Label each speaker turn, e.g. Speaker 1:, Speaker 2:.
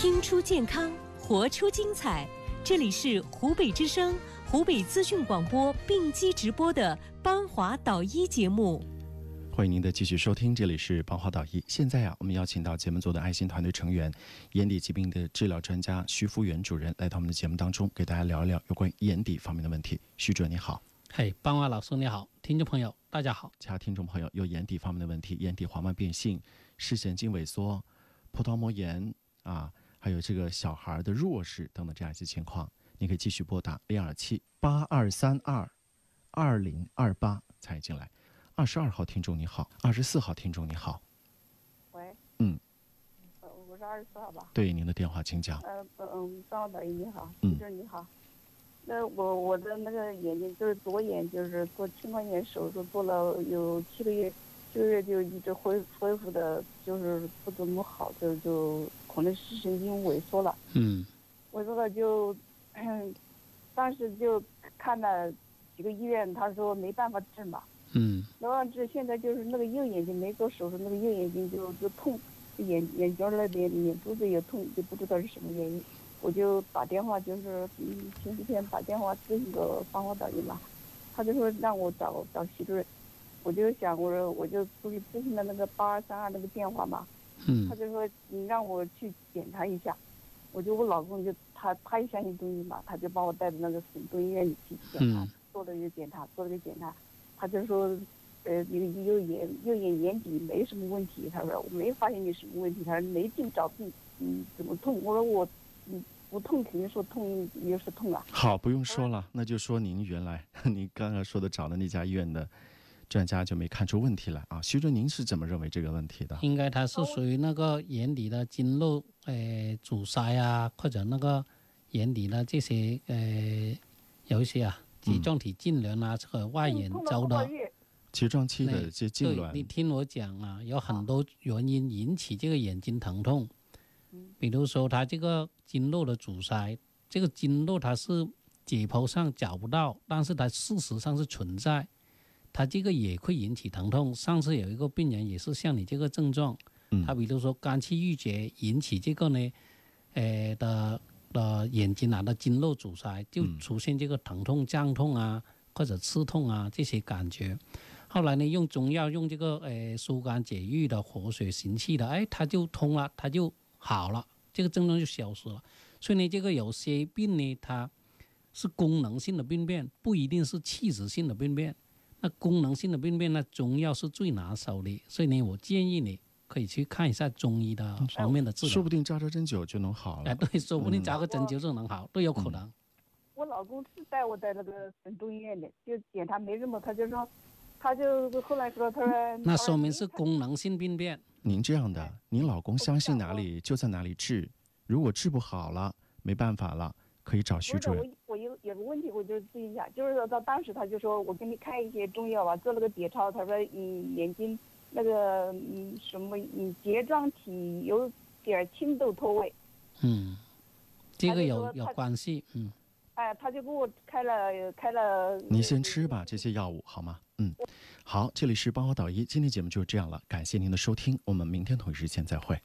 Speaker 1: 听出健康，活出精彩。这里是湖北之声、湖北资讯广播并机直播的《邦华导医》节目。
Speaker 2: 欢迎您的继续收听，这里是邦华导医。现在呀，我们邀请到节目组的爱心团队成员、眼底疾病的治疗专家徐福元主任来到我们的节目当中，给大家聊一聊有关眼底方面的问题。徐主任你好，
Speaker 3: 嘿，邦华老师你好，听众朋友大家好。
Speaker 2: 其他听众朋友有眼底方面的问题，眼底黄斑变性、视神经萎缩、葡萄膜炎啊。还有这个小孩的弱势等等这样一些情况，你可以继续拨打零二七八二三二二零二八参与进来。二十二号听众你好，二十四号听众你好。
Speaker 4: 喂。
Speaker 2: 嗯。
Speaker 4: 呃，我是二十四号吧？
Speaker 2: 对，您的电话请讲。
Speaker 4: 呃嗯，张老导演你好，先生你好。那我我的那个眼睛就是左眼，就是做青光眼手术做了有七个月。七个月就一直恢恢复的，就是不怎么好，就就可能是神经萎缩了。
Speaker 3: 嗯，
Speaker 4: 萎缩了就，当时就看了几个医院，他说没办法治嘛。
Speaker 3: 嗯，
Speaker 4: 没办法治，现在就是那个右眼睛没做手术，那个右眼睛就就痛，眼眼角那边眼珠子也痛，就不知道是什么原因。我就打电话，就是嗯前几天打电话咨询个帮我导医嘛，他就说让我找找徐主任。我就想，我说我就出去咨询的那个八二三二那个电话嘛，
Speaker 3: 嗯，
Speaker 4: 他就说你让我去检查一下，我就我老公就他他也相信中医嘛，他就把我带到那个省中医院里去检查，做了一个检查，做了个检查，他就说，呃，你的右眼右眼眼底没什么问题，他说我没发现你什么问题，他说没病找病，嗯，怎么痛？我说我，嗯，不痛肯定说痛也是痛啊。
Speaker 2: 好，不用说了，那就说您原来 您刚刚说的找的那家医院的。专家就没看出问题来啊，徐主任，您是怎么认为这个问题的？
Speaker 3: 应该它是属于那个眼底的经络呃阻塞啊，或者那个眼底的这些呃有一些啊睫状体痉挛啊，这个外眼周的
Speaker 2: 睫状期的这痉挛。
Speaker 3: 你听我讲啊，有很多原因引起这个眼睛疼痛，比如说它这个经络的阻塞，这个经络它是解剖上找不到，但是它事实上是存在。他这个也会引起疼痛。上次有一个病人也是像你这个症状，他比如说肝气郁结引起这个呢，呃的的眼睛啊的经络阻塞，就出现这个疼痛、胀痛啊，或者刺痛啊这些感觉。后来呢，用中药用这个呃疏肝解郁的活血行气的，哎，他就通了，他就好了，这个症状就消失了。所以呢，这个有些病呢，它是功能性的病变，不一定是器质性的病变。那功能性的病变，那中药是最拿手的，所以呢，我建议你可以去看一下中医的方面的治疗，
Speaker 2: 说不定扎扎针灸就能好了。
Speaker 3: 哎，对，说不定扎个针灸就能好，都有可能。
Speaker 4: 我老公是带我在那个省中医院的，就检查没什么，他就说，他就后来说，他说
Speaker 3: 那说明是功能性病变。
Speaker 2: 您这样的，您老公相信哪里就在哪里治，如果治不好了，没办法了。可以找徐主任。
Speaker 4: 有有个问题，我就咨询一下，就是说他当时他就说我给你开一些中药吧，做了个 B 超，他说嗯眼睛那个嗯什么嗯睫状体有点青痘脱位。
Speaker 3: 嗯，这个有有关系。嗯。
Speaker 4: 哎，他就给我开了开了。
Speaker 2: 你先吃吧，这些药物好吗？嗯，好，这里是帮我导医，今天节目就是这样了，感谢您的收听，我们明天同一时间再会。